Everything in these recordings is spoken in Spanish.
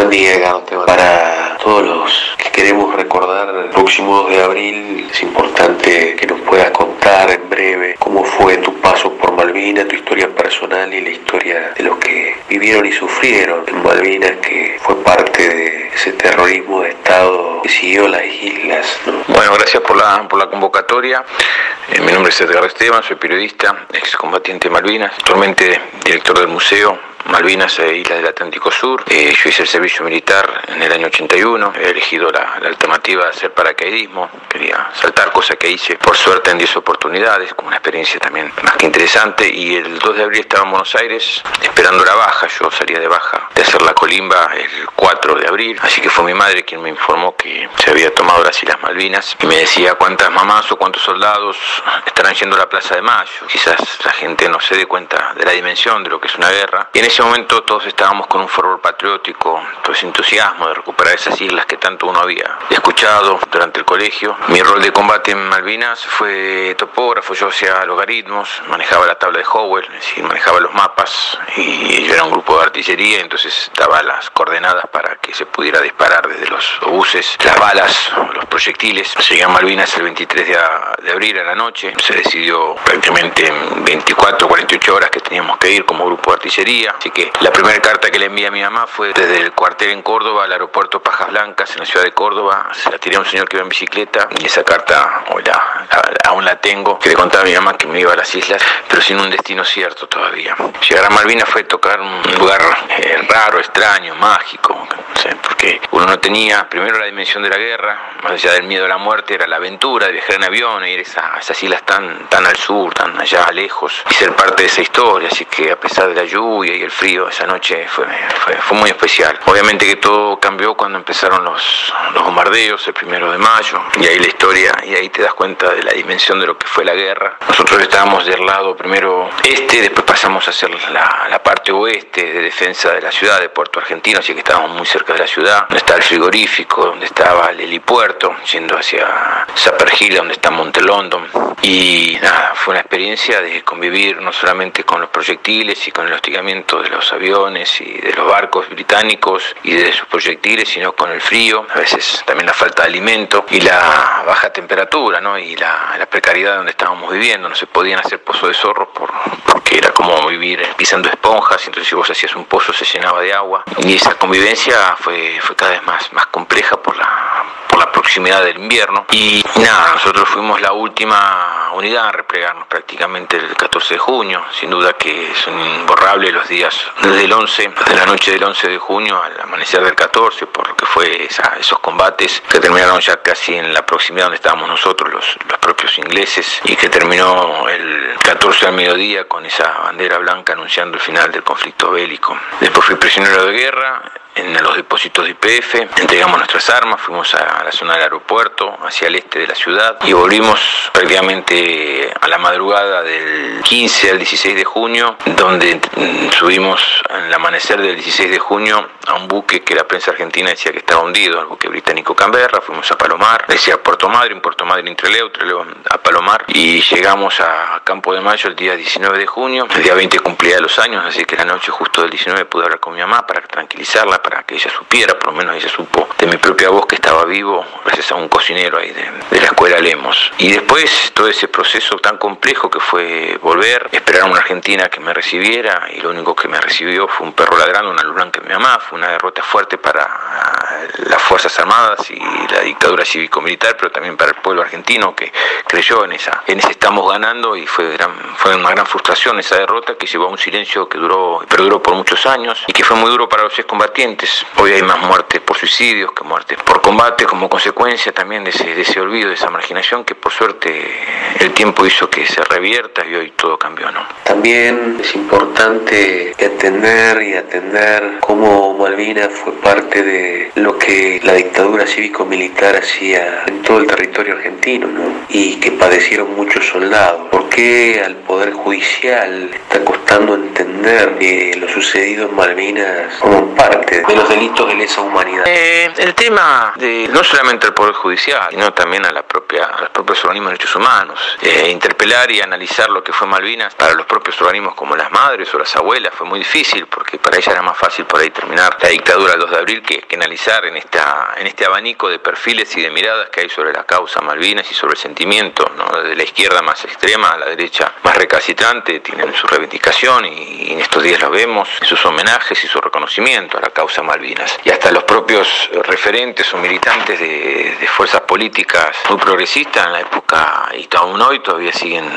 Buen día. Para todos los que queremos recordar el próximo 2 de abril, es importante que nos puedas contar en breve cómo fue tu paso por Malvinas, tu historia personal y la historia de los que vivieron y sufrieron en Malvinas, que fue parte de ese terrorismo de Estado que siguió las islas. Bueno, gracias por la, por la convocatoria. Eh, mi nombre es Edgar Esteban, soy periodista, excombatiente de Malvinas, actualmente director del museo Malvinas e Islas del Atlántico Sur. Eh, yo hice el servicio militar en el año 81, he elegido la, alternativa de hacer paracaidismo, quería saltar, cosa que hice por suerte en 10 oportunidades, como una experiencia también más que interesante. Y el 2 de abril estaba en Buenos Aires esperando la baja, yo salía de baja de hacer la colimba el 4 de abril, así que fue mi madre quien me informó que se había tomado las Islas Malvinas y me decía cuántas mamás o cuántos soldados estarán yendo a la Plaza de Mayo. Quizás la gente no se dé cuenta de la dimensión de lo que es una guerra. Y en ese momento todos estábamos con un fervor patriótico, ese entusiasmo de recuperar esas islas que tanto uno había escuchado durante el colegio. Mi rol de combate en Malvinas fue topógrafo, yo hacía logaritmos, manejaba la tabla de Howell, es decir, manejaba los mapas y yo era un grupo de artillería, entonces daba las coordenadas para que se pudiera disparar desde los obuses, las balas, los proyectiles. Llegué a Malvinas el 23 de, abril a la noche, se decidió prácticamente en 24, 48 horas que teníamos que ir como grupo de artillería que la primera carta que le envié a mi mamá fue desde el cuartel en Córdoba al aeropuerto Pajas Blancas en la ciudad de Córdoba. Se la tiré a un señor que iba en bicicleta y esa carta aún la tengo. Que le contaba a mi mamá que me iba a las islas, pero sin un destino cierto todavía. Llegar a Malvinas fue tocar un lugar eh, raro, extraño, mágico, porque uno no tenía primero la dimensión de la guerra, más allá del miedo a la muerte, era la aventura de viajar en avión, ir a esas islas tan, tan al sur, tan allá lejos, y ser parte de esa historia. Así que a pesar de la lluvia y el frío, esa noche fue, fue, muy especial. Obviamente que todo cambió cuando empezaron los, los bombardeos, el primero de mayo, y ahí la historia, y ahí te das cuenta de la dimensión de lo que fue la guerra. Nosotros estábamos del lado primero este, después pasamos a ser la, la parte oeste de defensa de la ciudad de Puerto Argentino, así que estábamos muy cerca de la ciudad, donde está el frigorífico, donde estaba el helipuerto, yendo hacia Sapergila, donde está Montelondon. Y nada, fue una experiencia de convivir no solamente con los proyectiles y con el hostigamiento de los aviones y de los barcos británicos y de sus proyectiles, sino con el frío, a veces también la falta de alimento y la baja temperatura, ¿no? Y la, la precariedad donde estábamos viviendo, no se podían hacer pozos de zorro por, porque era como vivir pisando esponjas, entonces si vos hacías un pozo se llenaba de agua y esa convivencia fue, fue cada vez más, más compleja por la, por la proximidad del invierno y nada, nosotros fuimos la última unidad a replegarnos prácticamente el 14 de junio, sin duda que son imborrables los días desde el 11, desde la noche del 11 de junio al amanecer del 14, por lo que fue esos combates que terminaron ya casi en la proximidad donde estábamos nosotros, los, los propios ingleses, y que terminó el 14 al mediodía con esa bandera blanca anunciando el final del conflicto bélico. Después fui prisionero de guerra, en los depósitos de IPF, entregamos nuestras armas, fuimos a la zona del aeropuerto, hacia el este de la ciudad, y volvimos prácticamente a la madrugada del 15 al 16 de junio, donde subimos en el amanecer del 16 de junio a un buque que la prensa argentina decía que estaba hundido, el buque británico Canberra, fuimos a Palomar, decía Puerto Madryn, Puerto Madryn Treleu, Treleu a Palomar, y llegamos a Campo de Mayo el día 19 de junio, el día 20 cumplía los años, así que la noche justo del 19 pude hablar con mi mamá para tranquilizarla, para que ella supiera, por lo menos ella supo de mi propia voz que estaba vivo gracias a un cocinero ahí de, la escuela Lemos. Y después todo ese proceso tan complejo que fue volver, esperar a una Argentina que me recibiera y lo único que me recibió fue un perro ladrando, una blanca de mi mamá, fue una derrota fuerte para las Fuerzas Armadas y la dictadura cívico-militar, pero también para el pueblo argentino que creyó en esa, en ese estamos ganando y fue, gran, fue una gran frustración esa derrota que llevó a un silencio que duró, perduró por muchos años y que fue muy duro para los excombatientes. Hoy hay más muertes por suicidios que muertes por combate como consecuencia también de ese, olvido, de esa marginación que por suerte el tiempo hizo que se revierta y hoy todo cambió, ¿no? También es importante entender y atender cómo Malvinas fue parte de lo que la dictadura cívico-militar hacía en todo el territorio argentino, ¿no? Y que padecieron muchos soldados. ¿Por qué al Poder Judicial está costando entender lo sucedido en Malvinas como parte de los delitos de lesa humanidad? Eh, el tema de no solamente al Poder Judicial, sino también a, la propia, los propios organismos de derechos humanos. Eh, interpelar y analizar lo que fue Malvinas para los propios organismos como las madres o las abuelas fue muy difícil porque para ellas era más fácil por ahí terminar la dictadura del 2 de abril que, que analizar en, esta, en este abanico de perfiles y de miradas que hay sobre la causa Malvinas y sobre el sentimiento, ¿no? de la izquierda más extrema la derecha más recalcitrante, tienen su reivindicación y, en estos días lo vemos, sus homenajes y su reconocimiento a la causa Malvinas. Y hasta los propios referentes o militantes de, fuerzas políticas muy progresistas en la época y aún hoy todavía siguen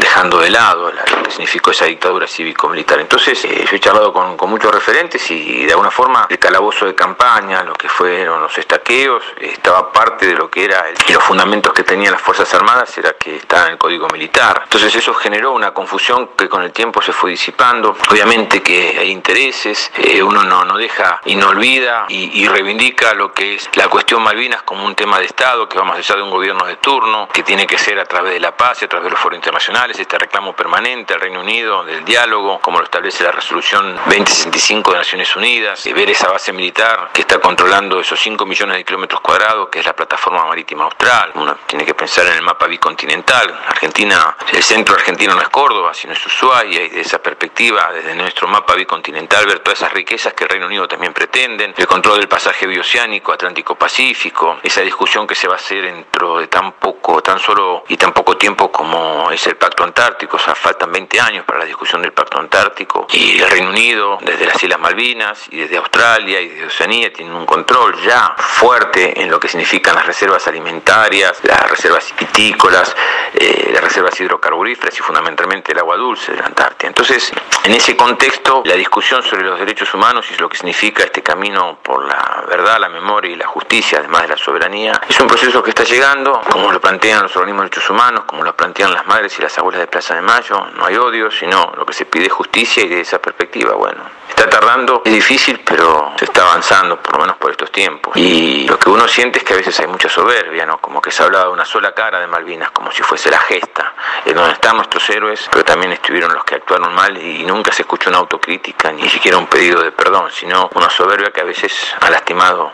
dejando de lado lo que significó esa dictadura cívico-militar. Entonces eh, yo he charlado con, muchos referentes y de alguna forma el calabozo de campaña, lo que fueron los estaqueos, estaba parte de lo que era y los fundamentos que tenían las Fuerzas Armadas era que estaba en el Código Militar. Entonces eso generó una confusión que con el tiempo se fue disipando. Obviamente que hay intereses, eh, uno no, no deja y no olvida y, y reivindica lo que es la cuestión Malvinas como un tema de Estado que va más allá de un gobierno de turno, que tiene que ser a través de la paz y a través de los foros internacionales, este reclamo permanente al Reino Unido del diálogo, como lo establece la resolución 2065 de Naciones Unidas, y ver esa base militar que está controlando esos 5 millones de kilómetros cuadrados, que es la plataforma marítima austral. Uno tiene que pensar en el mapa bicontinental. Argentina, el centro argentino no es Córdoba, sino es Ushuaia, y desde esa perspectiva, desde nuestro mapa bicontinental, ver todas esas riquezas que el Reino Unido también pretenden, el control del pasaje bioceánico, Atlántico-Pacífico, esa discusión que se va a hacer dentro de tan poco, tan solo y tan poco tiempo como es el Pacto Antártico, o sea, faltan 20 años para la discusión del Pacto Antártico, y el Reino Unido, desde las Islas Malvinas y desde Australia y desde Oceanía, tienen un control ya fuerte en lo que significan las reservas alimentarias, las reservas vitícolas, eh, las reservas hidrocarburíferas y fundamentalmente el agua dulce de la Antártida. Entonces, en ese contexto, la discusión sobre los derechos humanos y lo que significa este camino por la verdad, la memoria y la justicia, además de la soberanía, es un proceso que está llegando, como lo plantean los organismos de derechos humanos, como lo plantean las madres y las abuelas de Plaza de Mayo, no hay odio, sino lo que se pide es justicia y de esa perspectiva, bueno, está tardando, es difícil, pero se está avanzando, por lo menos por estos tiempos. Y lo que uno siente es que a veces hay mucha soberbia, ¿no? Como que se habla de una sola cara de Malvinas, como si fuese la gesta, en donde están nuestros héroes, pero también estuvieron los que actuaron mal y nunca se escuchó una autocrítica, ni siquiera un pedido de perdón, sino una soberbia que a veces ha lastimado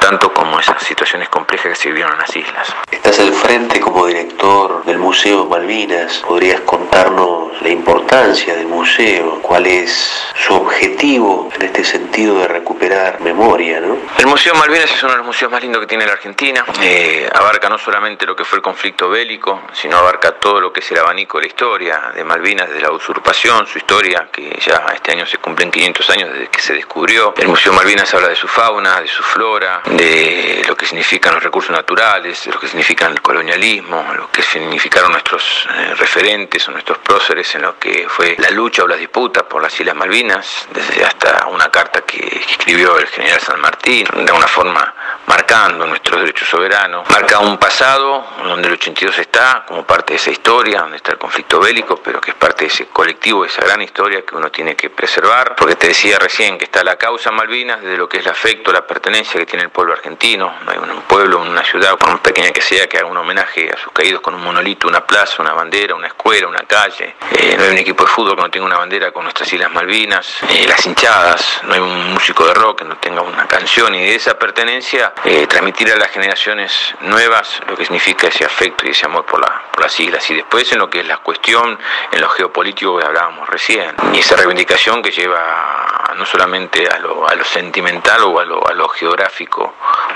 tanto como esas situaciones complejas que se vivieron en las islas. Estás al frente como director del Museo Malvinas. ¿Podrías contarnos la importancia del museo? ¿Cuál es su objetivo en este sentido de recuperar memoria? ¿no? El Museo Malvinas es uno de los museos más lindos que tiene la Argentina. Eh, abarca no solamente lo que fue el conflicto bélico, sino abarca todo lo que es el abanico de la historia de Malvinas, de la usurpación, su historia, que ya este año se cumplen 500 años desde que se descubrió. El Museo Malvinas habla de su fauna, de su flora, de lo que significan los recursos naturales, de lo que significa el colonialismo, lo que significaron nuestros eh, referentes o nuestros próceres en lo que fue la lucha o las disputas por las Islas Malvinas, desde hasta una carta que, escribió el general San Martín, de alguna forma marcando nuestros derechos soberanos, marca un pasado donde el 82 está como parte de esa historia, donde está el conflicto bélico, pero que es parte de ese colectivo, de esa gran historia que uno tiene que preservar, porque te decía recién que está la causa Malvinas, desde lo que es el afecto, la pertenencia que tiene el pueblo argentino, no hay un pueblo, una ciudad, por pequeña que sea, que haga un homenaje a sus caídos con un monolito, una plaza, una bandera, una escuela, una calle, eh, no hay un equipo de fútbol que no tenga una bandera con nuestras Islas Malvinas, eh, las hinchadas, no hay un músico de rock que no tenga una canción y de esa pertenencia eh, transmitir a las generaciones nuevas lo que significa ese afecto y ese amor por, la, por las islas. Y después en lo que es la cuestión, en lo geopolítico que hablábamos recién, y esa reivindicación que lleva no solamente a lo, a lo sentimental o a lo, a lo geográfico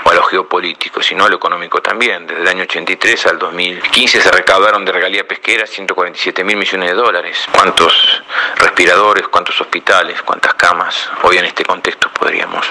o a lo geopolítico, sino a lo económico también. Desde el año 83 al 2015 se recaudaron de regalía pesquera 147 mil millones de dólares. ¿Cuántos respiradores, cuántos hospitales, cuántas camas hoy en este contexto podríamos,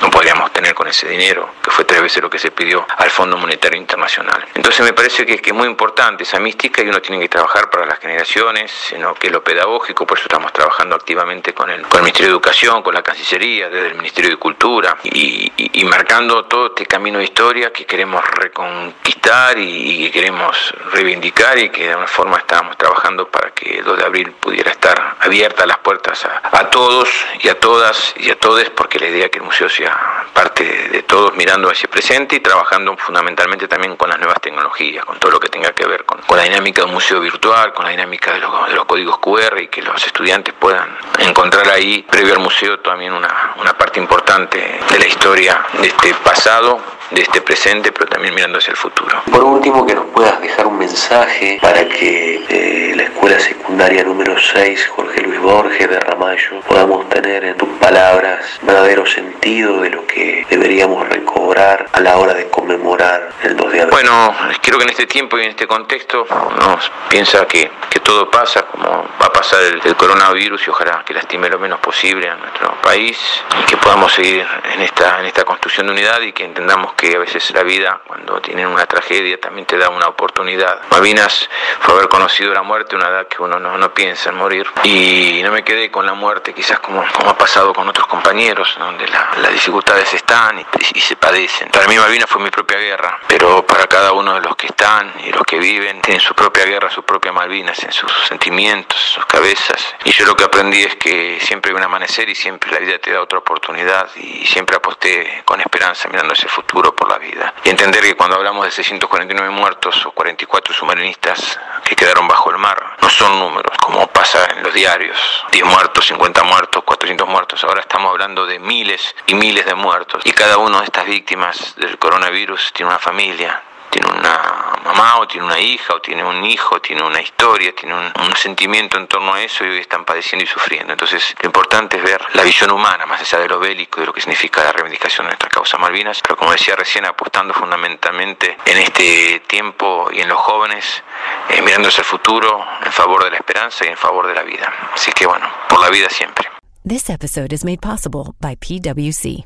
no podríamos tener? con ese dinero, que fue tres veces lo que se pidió al Fondo Monetario Internacional. Entonces me parece que, es muy importante esa mística y uno tiene que trabajar para las generaciones, sino que lo pedagógico, por eso estamos trabajando activamente con el, con el Ministerio de Educación, con la Cancillería, desde el Ministerio de Cultura y, marcando todo este camino de historia que queremos reconquistar y, que queremos reivindicar y que de alguna forma estábamos trabajando para que el 2 de abril pudiera estar abierta las puertas a, a todos y a todas y a todos porque la idea es que el museo sea parte de, todos mirando hacia el presente y trabajando fundamentalmente también con las nuevas tecnologías, con todo lo que tenga que ver con, la dinámica de un museo virtual, con la dinámica de los, de los, códigos QR y que los estudiantes puedan encontrar ahí, previo al museo, también una, una parte importante de la historia de este pasado de este presente, pero también mirando hacia el futuro. Por último, que nos puedas dejar un mensaje para que eh, la escuela secundaria número 6, Jorge Luis Borges de Ramallo, podamos tener en tus palabras verdadero sentido de lo que deberíamos recobrar a la hora de conmemorar el 2 de abril. Bueno, creo que en este tiempo y en este contexto nos piensa que, que todo pasa como va a pasar el, el coronavirus y ojalá que lastime lo menos posible a nuestro país y que podamos seguir en esta, en esta construcción de unidad y que entendamos que a veces la vida, cuando tienen una tragedia, también te da una oportunidad. Malvinas fue haber conocido la muerte, una edad que uno no, no piensa en morir. Y no me quedé con la muerte, quizás como, como ha pasado con otros compañeros, donde las dificultades están y, y, se padecen. Para mí Malvinas fue mi propia guerra, pero para cada uno de los que están y los que viven, tienen su propia guerra, su propia Malvinas, en sus sentimientos, sus cabezas. Y yo lo que aprendí es que siempre hay un amanecer y siempre la vida te da otra oportunidad y siempre aposté con esperanza mirando ese futuro por la vida. Y entender que cuando hablamos de 649 muertos o 44 submarinistas que quedaron bajo el mar, no son números, como pasa en los diarios, 10 muertos, 50 muertos, 400 muertos, ahora estamos hablando de miles y miles de muertos. Y cada una de estas víctimas del coronavirus tiene una familia, tiene una mamá o tiene una hija o tiene un hijo, tiene una historia, tiene un, sentimiento en torno a eso y hoy están padeciendo y sufriendo. Entonces lo importante es ver la visión humana, más allá de lo bélico, de lo que significa la reivindicación de nuestra causa Malvinas, pero como decía recién, apostando fundamentalmente en este tiempo y en los jóvenes, eh, mirando hacia el futuro en favor de la esperanza y en favor de la vida. Así que bueno, por la vida siempre. This episode is made possible by PwC.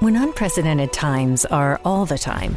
When unprecedented times are all the time,